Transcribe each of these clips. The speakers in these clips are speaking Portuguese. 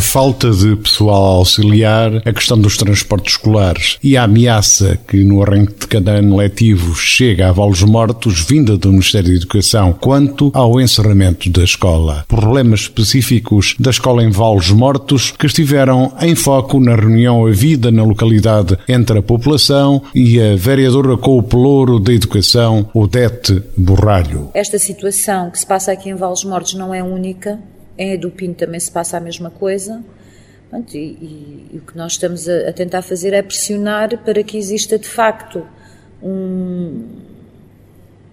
falta de pessoal auxiliar, a questão dos transportes escolares e a ameaça que no arranque de cada ano letivo chega a volos mortos vinda do Ministério da Educação quanto ao encerramento da escola. Problemas específicos da escola em volos mortos que estiveram em foco na reunião havida na localidade entre a população e a vereadora com o pelouro da Educação, Odete Borralho. Esta situação que se passa aqui em Vales Mortos não é única. Em Edupino também se passa a mesma coisa. e, e, e, o que nós estamos a, a, tentar fazer é pressionar para que exista de facto um.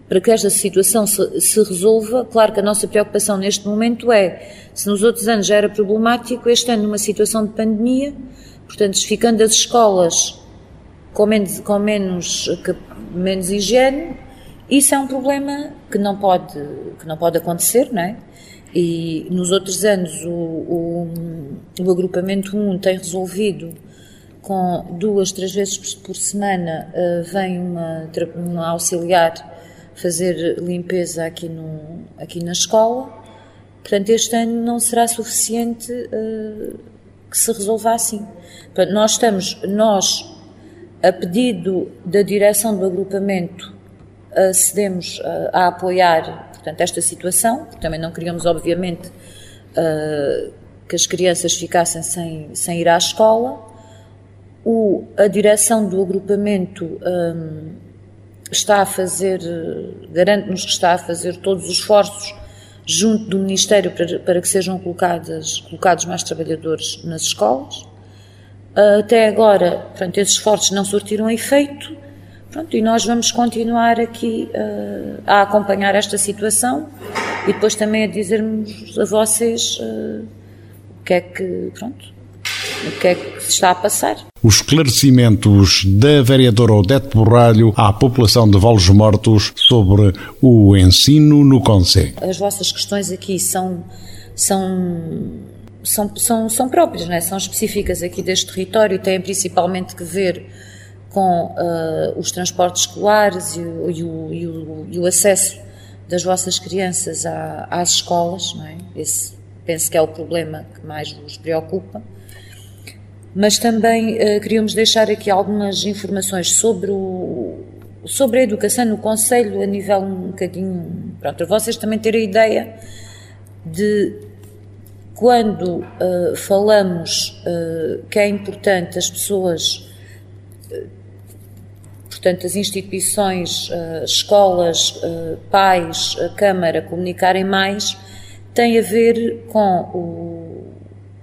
para que esta situação se, se, resolva. Claro que a nossa preocupação neste momento é, se nos outros anos já era problemático, este ano numa situação de pandemia, portanto, ficando as escolas com menos, com menos, menos higiene, isso é um problema que não pode, que não pode acontecer, não é? E nos outros anos o, o, o agrupamento 1 tem resolvido com duas, três vezes por semana uh, vem uma, uma auxiliar fazer limpeza aqui, no, aqui na escola. Portanto, este ano não será suficiente uh, que se resolva assim. Portanto, nós estamos, nós, a pedido da direção do agrupamento, acedemos uh, a apoiar portanto, esta situação, porque também não queríamos, obviamente, uh, que as crianças ficassem sem, sem ir à escola. O, a direção do agrupamento um, está a fazer, garante-nos que está a fazer todos os esforços junto do Ministério para, para que sejam colocadas, colocados mais trabalhadores nas escolas. Até agora, portanto, esses esforços não surtiram efeito Pronto, e nós vamos continuar aqui uh, a acompanhar esta situação e depois também a dizermos a vocês uh, o que é que, pronto, o que é que se está a passar. Os esclarecimentos da vereadora Odete Borralho à população de Volos Mortos sobre o ensino no Conselho. As vossas questões aqui são, são são, são, são próprias, não é? são específicas aqui deste território e têm principalmente que ver com uh, os transportes escolares e o, e, o, e, o, e o, acesso das vossas crianças à, às escolas, não é? Esse penso que é o problema que mais vos preocupa. Mas também uh, queríamos deixar aqui algumas informações sobre, o, sobre a educação no Conselho a nível um bocadinho. Pronto, vocês também terem a ideia de quando uh, falamos uh, que é importante as pessoas portanto, as instituições, uh, escolas, uh, pais, Câmara comunicarem mais, tem a ver com o,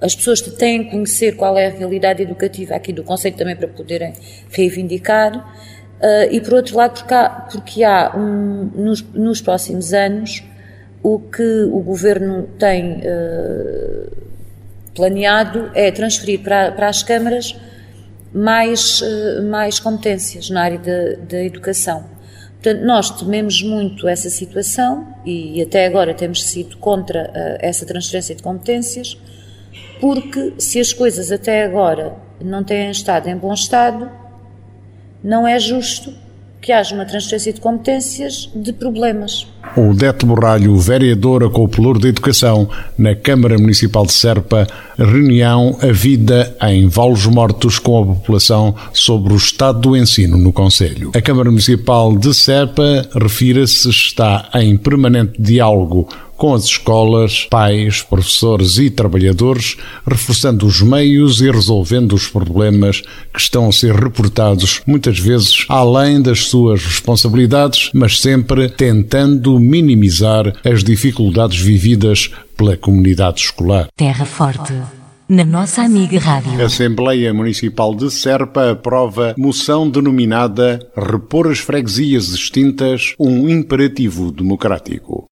as pessoas que têm que conhecer qual é a realidade educativa aqui do Conselho também para poderem reivindicar, uh, e por outro lado porque há, porque há um, nos, nos, próximos anos o que o Governo tem planeado é transferir para, para as câmaras mais, eh, mais competências na área da, da educação. Portanto, nós tememos muito essa situação e até agora temos sido contra uh, essa transferência de competências, porque se as coisas até agora não têm estado em bom estado, não é justo que haja uma transferência de competências de problemas. O Deto Borralho, vereadora com o Pelour de Educação na Câmara Municipal de Serpa, reunião A Vida em Valos Mortos com a população sobre o estado do ensino no Conselho. A Câmara Municipal de Serpa, refira-se, está em permanente diálogo com as escolas, pais, professores e trabalhadores, reforçando os meios e resolvendo os problemas que estão a ser reportados, muitas vezes além das suas responsabilidades, mas sempre tentando minimizar as dificuldades vividas pela comunidade escolar. Terra Forte na nossa amiga Rádio. A Assembleia Municipal de Serpa aprova moção denominada Repor as freguesias extintas, um imperativo democrático.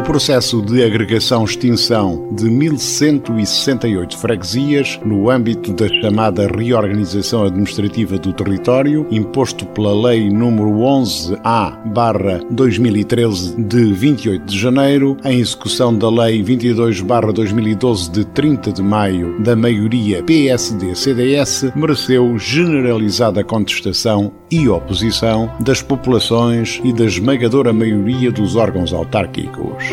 O processo de agregação-extinção de 1168 freguesias, no âmbito da chamada reorganização administrativa do território, imposto pela Lei nº 11A-2013 de 28 de janeiro, em execução da Lei 22-2012 de 30 de maio da maioria PSD-CDS, mereceu generalizada contestação e oposição das populações e da esmagadora maioria dos órgãos autárquicos.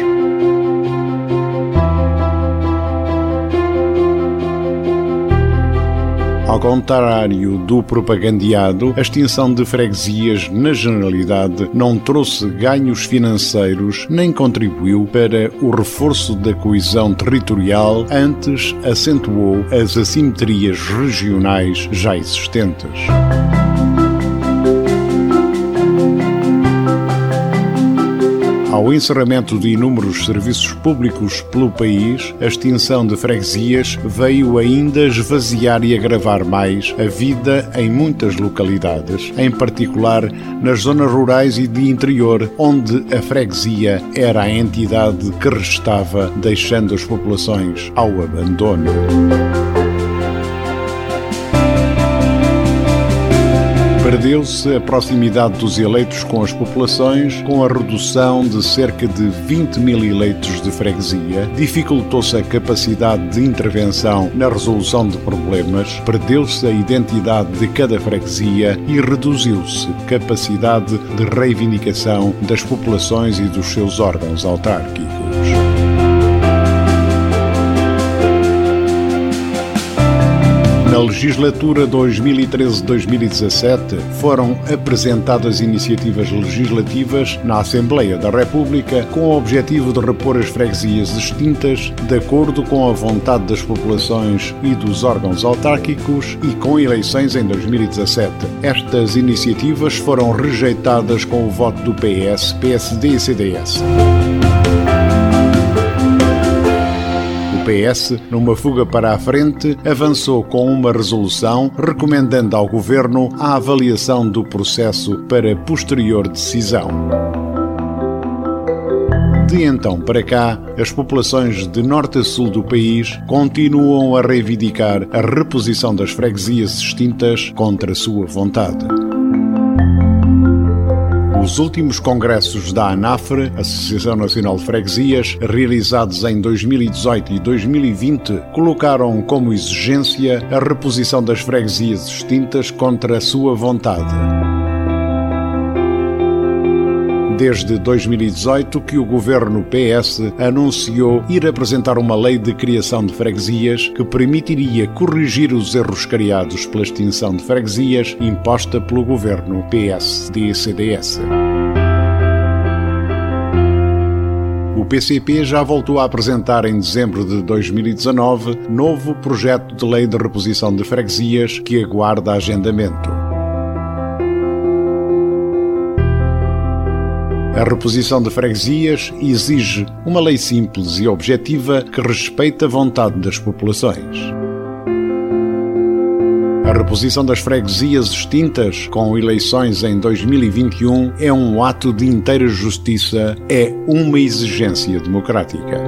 Ao contrário do propagandeado, a extinção de freguesias, na generalidade, não trouxe ganhos financeiros nem contribuiu para o reforço da coesão territorial, antes acentuou as assimetrias regionais já existentes. Ao encerramento de inúmeros serviços públicos pelo país, a extinção de freguesias veio ainda esvaziar e agravar mais a vida em muitas localidades, em particular nas zonas rurais e de interior, onde a freguesia era a entidade que restava, deixando as populações ao abandono. Perdeu-se a proximidade dos eleitos com as populações, com a redução de cerca de 20 mil eleitos de freguesia, dificultou-se a capacidade de intervenção na resolução de problemas, perdeu-se a identidade de cada freguesia e reduziu-se a capacidade de reivindicação das populações e dos seus órgãos autárquicos. Na legislatura 2013-2017 foram apresentadas iniciativas legislativas na Assembleia da República com o objetivo de repor as freguesias extintas de acordo com a vontade das populações e dos órgãos autárquicos e com eleições em 2017. Estas iniciativas foram rejeitadas com o voto do PS, PSD e CDS. PS, numa fuga para a frente, avançou com uma resolução recomendando ao Governo a avaliação do processo para posterior decisão. De então para cá, as populações de norte a sul do país continuam a reivindicar a reposição das freguesias extintas contra sua vontade. Os últimos congressos da ANAFRE, Associação Nacional de Freguesias, realizados em 2018 e 2020, colocaram como exigência a reposição das freguesias extintas contra a sua vontade desde 2018 que o governo PS anunciou ir apresentar uma lei de criação de freguesias que permitiria corrigir os erros criados pela extinção de freguesias imposta pelo governo PSD-CDS. O PCP já voltou a apresentar em dezembro de 2019 novo projeto de lei de reposição de freguesias que aguarda agendamento. A reposição de freguesias exige uma lei simples e objetiva que respeite a vontade das populações. A reposição das freguesias extintas, com eleições em 2021, é um ato de inteira justiça, é uma exigência democrática.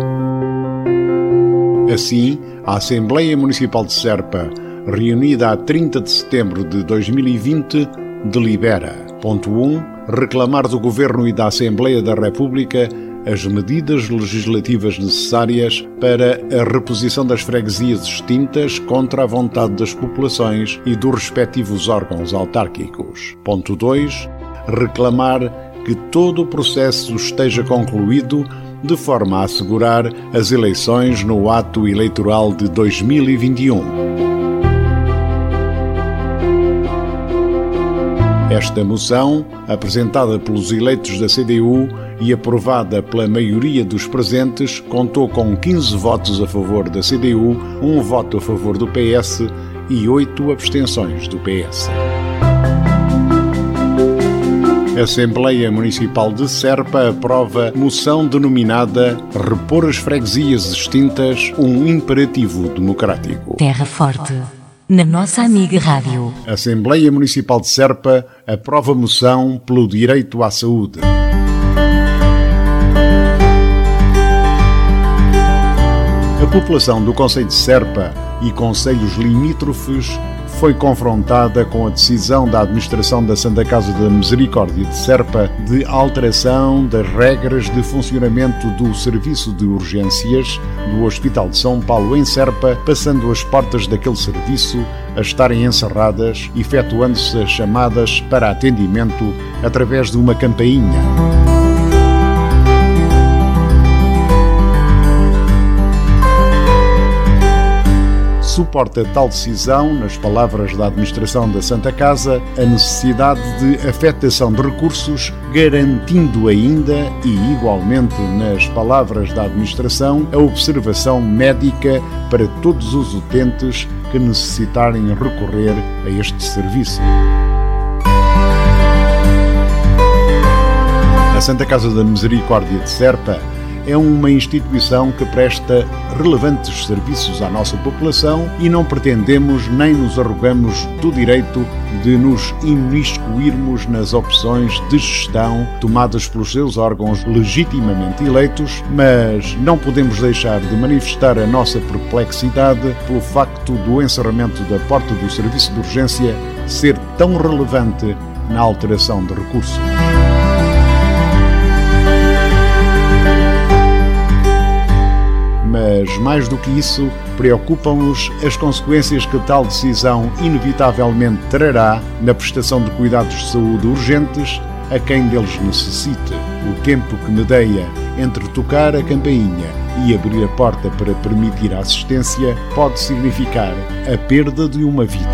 Assim, a Assembleia Municipal de Serpa, reunida a 30 de setembro de 2020, delibera. Ponto 1 reclamar do Governo e da Assembleia da República as medidas legislativas necessárias para a reposição das freguesias extintas contra a vontade das populações e dos respectivos órgãos autárquicos. Ponto 2. Reclamar que todo o processo esteja concluído de forma a assegurar as eleições no ato eleitoral de 2021. Esta moção, apresentada pelos eleitos da CDU e aprovada pela maioria dos presentes, contou com 15 votos a favor da CDU, um voto a favor do PS e oito abstenções do PS. A Assembleia Municipal de Serpa aprova moção denominada Repor as freguesias extintas, um imperativo democrático. Terra Forte na nossa amiga Rádio. Assembleia Municipal de Serpa aprova moção pelo direito à saúde. A população do Conselho de Serpa e conselhos limítrofes foi confrontada com a decisão da administração da Santa Casa da Misericórdia de Serpa de alteração das regras de funcionamento do serviço de urgências do Hospital de São Paulo em Serpa, passando as portas daquele serviço a estarem encerradas, efetuando-se as chamadas para atendimento através de uma campainha. Suporta tal decisão, nas palavras da administração da Santa Casa, a necessidade de afetação de recursos, garantindo ainda e igualmente nas palavras da administração a observação médica para todos os utentes que necessitarem recorrer a este serviço. A Santa Casa da Misericórdia de Serpa é uma instituição que presta relevantes serviços à nossa população e não pretendemos nem nos arrogamos do direito de nos imiscuirmos nas opções de gestão tomadas pelos seus órgãos legitimamente eleitos, mas não podemos deixar de manifestar a nossa perplexidade pelo facto do encerramento da porta do serviço de urgência ser tão relevante na alteração de recursos. Mas mais do que isso, preocupam-nos as consequências que tal decisão inevitavelmente trará na prestação de cuidados de saúde urgentes a quem deles necessite. O tempo que medeia entre tocar a campainha e abrir a porta para permitir a assistência pode significar a perda de uma vida.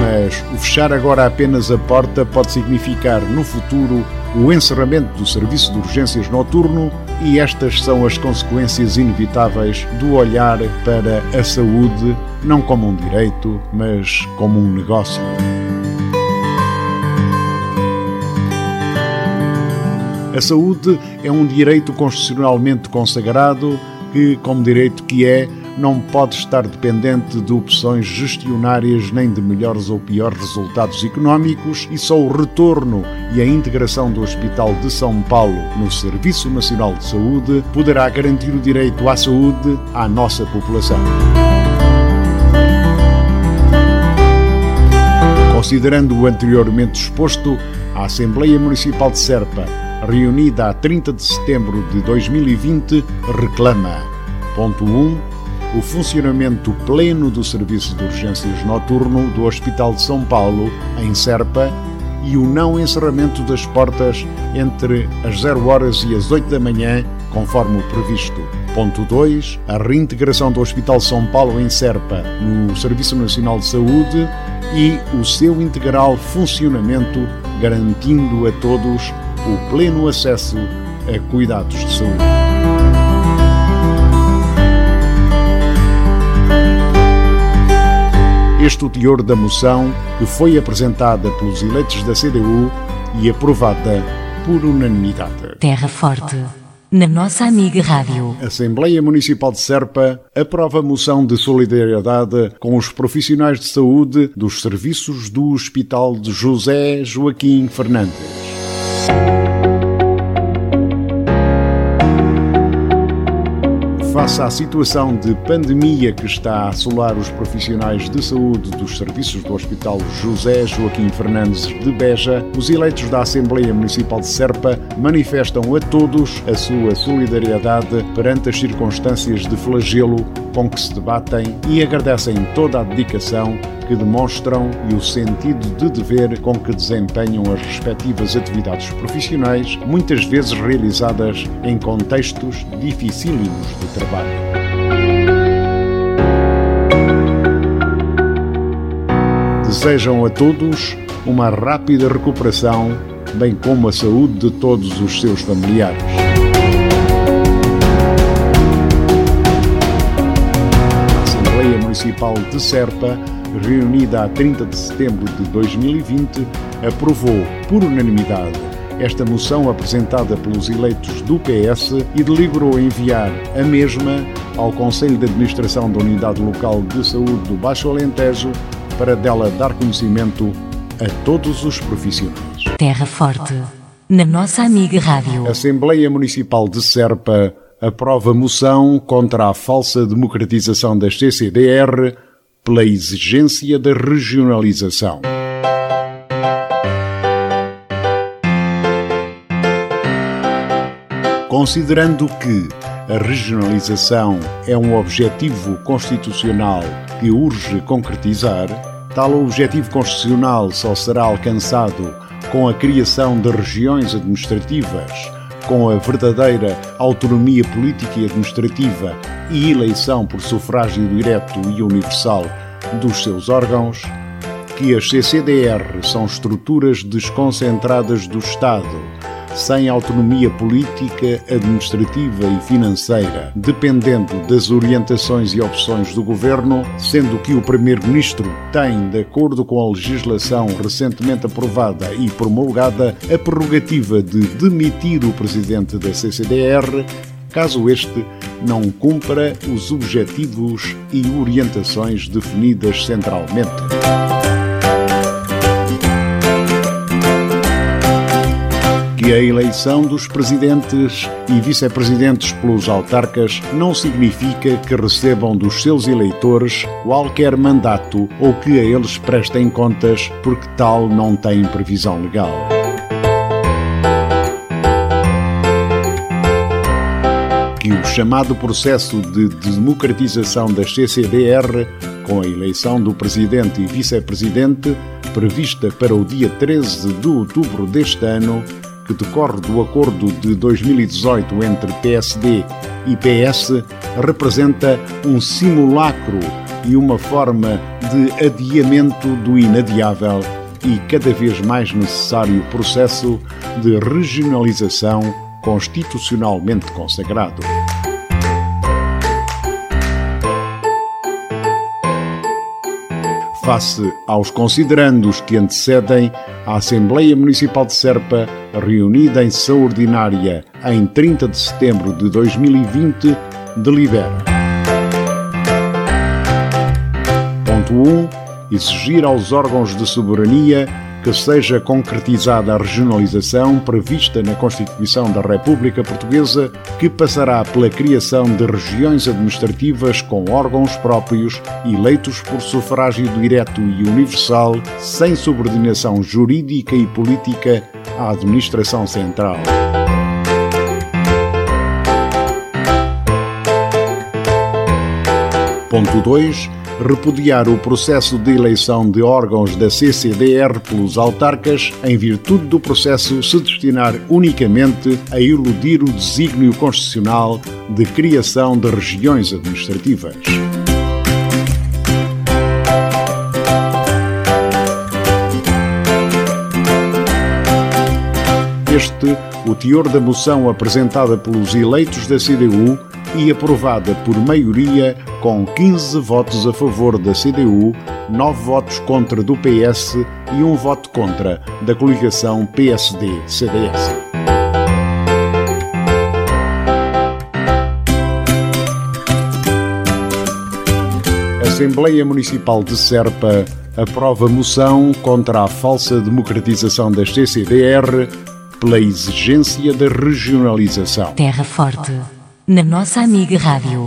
Mas o fechar agora apenas a porta pode significar, no futuro, o encerramento do serviço de urgências noturno e estas são as consequências inevitáveis do olhar para a saúde não como um direito, mas como um negócio. A saúde é um direito constitucionalmente consagrado que, como direito que é, não pode estar dependente de opções gestionárias nem de melhores ou piores resultados económicos e só o retorno e a integração do Hospital de São Paulo no Serviço Nacional de Saúde poderá garantir o direito à saúde à nossa população. Considerando o anteriormente exposto, a Assembleia Municipal de Serpa, reunida a 30 de setembro de 2020, reclama: ponto 1 o funcionamento pleno do serviço de urgências noturno do Hospital de São Paulo, em Serpa, e o não encerramento das portas entre as 0 horas e as 8 da manhã, conforme o previsto. Ponto 2. A reintegração do Hospital São Paulo em Serpa no Serviço Nacional de Saúde e o seu integral funcionamento, garantindo a todos o pleno acesso a cuidados de saúde. Este o teor da moção que foi apresentada pelos eleitos da CDU e aprovada por unanimidade. Terra Forte. Na nossa amiga Rádio. Assembleia Municipal de Serpa aprova a moção de solidariedade com os profissionais de saúde dos serviços do Hospital de José Joaquim Fernandes. Face à situação de pandemia que está a assolar os profissionais de saúde dos serviços do Hospital José Joaquim Fernandes de Beja, os eleitos da Assembleia Municipal de Serpa manifestam a todos a sua solidariedade perante as circunstâncias de flagelo com que se debatem e agradecem toda a dedicação que demonstram e o sentido de dever com que desempenham as respectivas atividades profissionais, muitas vezes realizadas em contextos dificílimos de trabalho. Desejam a todos uma rápida recuperação, bem como a saúde de todos os seus familiares. A Assembleia Municipal de Serpa reunida a 30 de setembro de 2020, aprovou por unanimidade esta moção apresentada pelos eleitos do PS e deliberou enviar a mesma ao Conselho de Administração da Unidade Local de Saúde do Baixo Alentejo para dela dar conhecimento a todos os profissionais. Terra Forte. na nossa amiga Rádio. A Assembleia Municipal de Serpa aprova moção contra a falsa democratização das CCDR pela exigência da regionalização. Considerando que a regionalização é um objetivo constitucional que urge concretizar, tal objetivo constitucional só será alcançado com a criação de regiões administrativas, com a verdadeira autonomia política e administrativa e eleição por sufrágio direto e universal dos seus órgãos, que as CCDR são estruturas desconcentradas do Estado sem autonomia política, administrativa e financeira, dependendo das orientações e opções do governo, sendo que o Primeiro-Ministro tem, de acordo com a legislação recentemente aprovada e promulgada, a prerrogativa de demitir o presidente da CCDR caso este não cumpra os objetivos e orientações definidas centralmente. Que a eleição dos presidentes e vice-presidentes pelos autarcas não significa que recebam dos seus eleitores qualquer mandato ou que a eles prestem contas, porque tal não tem previsão legal. Que o chamado processo de democratização das CCDR, com a eleição do presidente e vice-presidente, prevista para o dia 13 de outubro deste ano, que decorre do acordo de 2018 entre PSD e PS representa um simulacro e uma forma de adiamento do inadiável e cada vez mais necessário processo de regionalização constitucionalmente consagrado. Face aos considerandos que antecedem, a Assembleia Municipal de Serpa reunida em sessão ordinária em 30 de setembro de 2020, delibera. Ponto 1. Exigir aos órgãos de soberania que seja concretizada a regionalização prevista na Constituição da República Portuguesa, que passará pela criação de regiões administrativas com órgãos próprios, eleitos por sufrágio direto e universal, sem subordinação jurídica e política à administração central. Ponto 2 repudiar o processo de eleição de órgãos da CCDR pelos autarcas, em virtude do processo se destinar unicamente a eludir o desígnio constitucional de criação de regiões administrativas. Este, o teor da moção apresentada pelos eleitos da CDU e aprovada por maioria com 15 votos a favor da CDU, 9 votos contra do PS e um voto contra da coligação PSD-CDS. Assembleia Municipal de Serpa aprova moção contra a falsa democratização das CCDR pela exigência da regionalização. Terra Forte, na nossa amiga Rádio.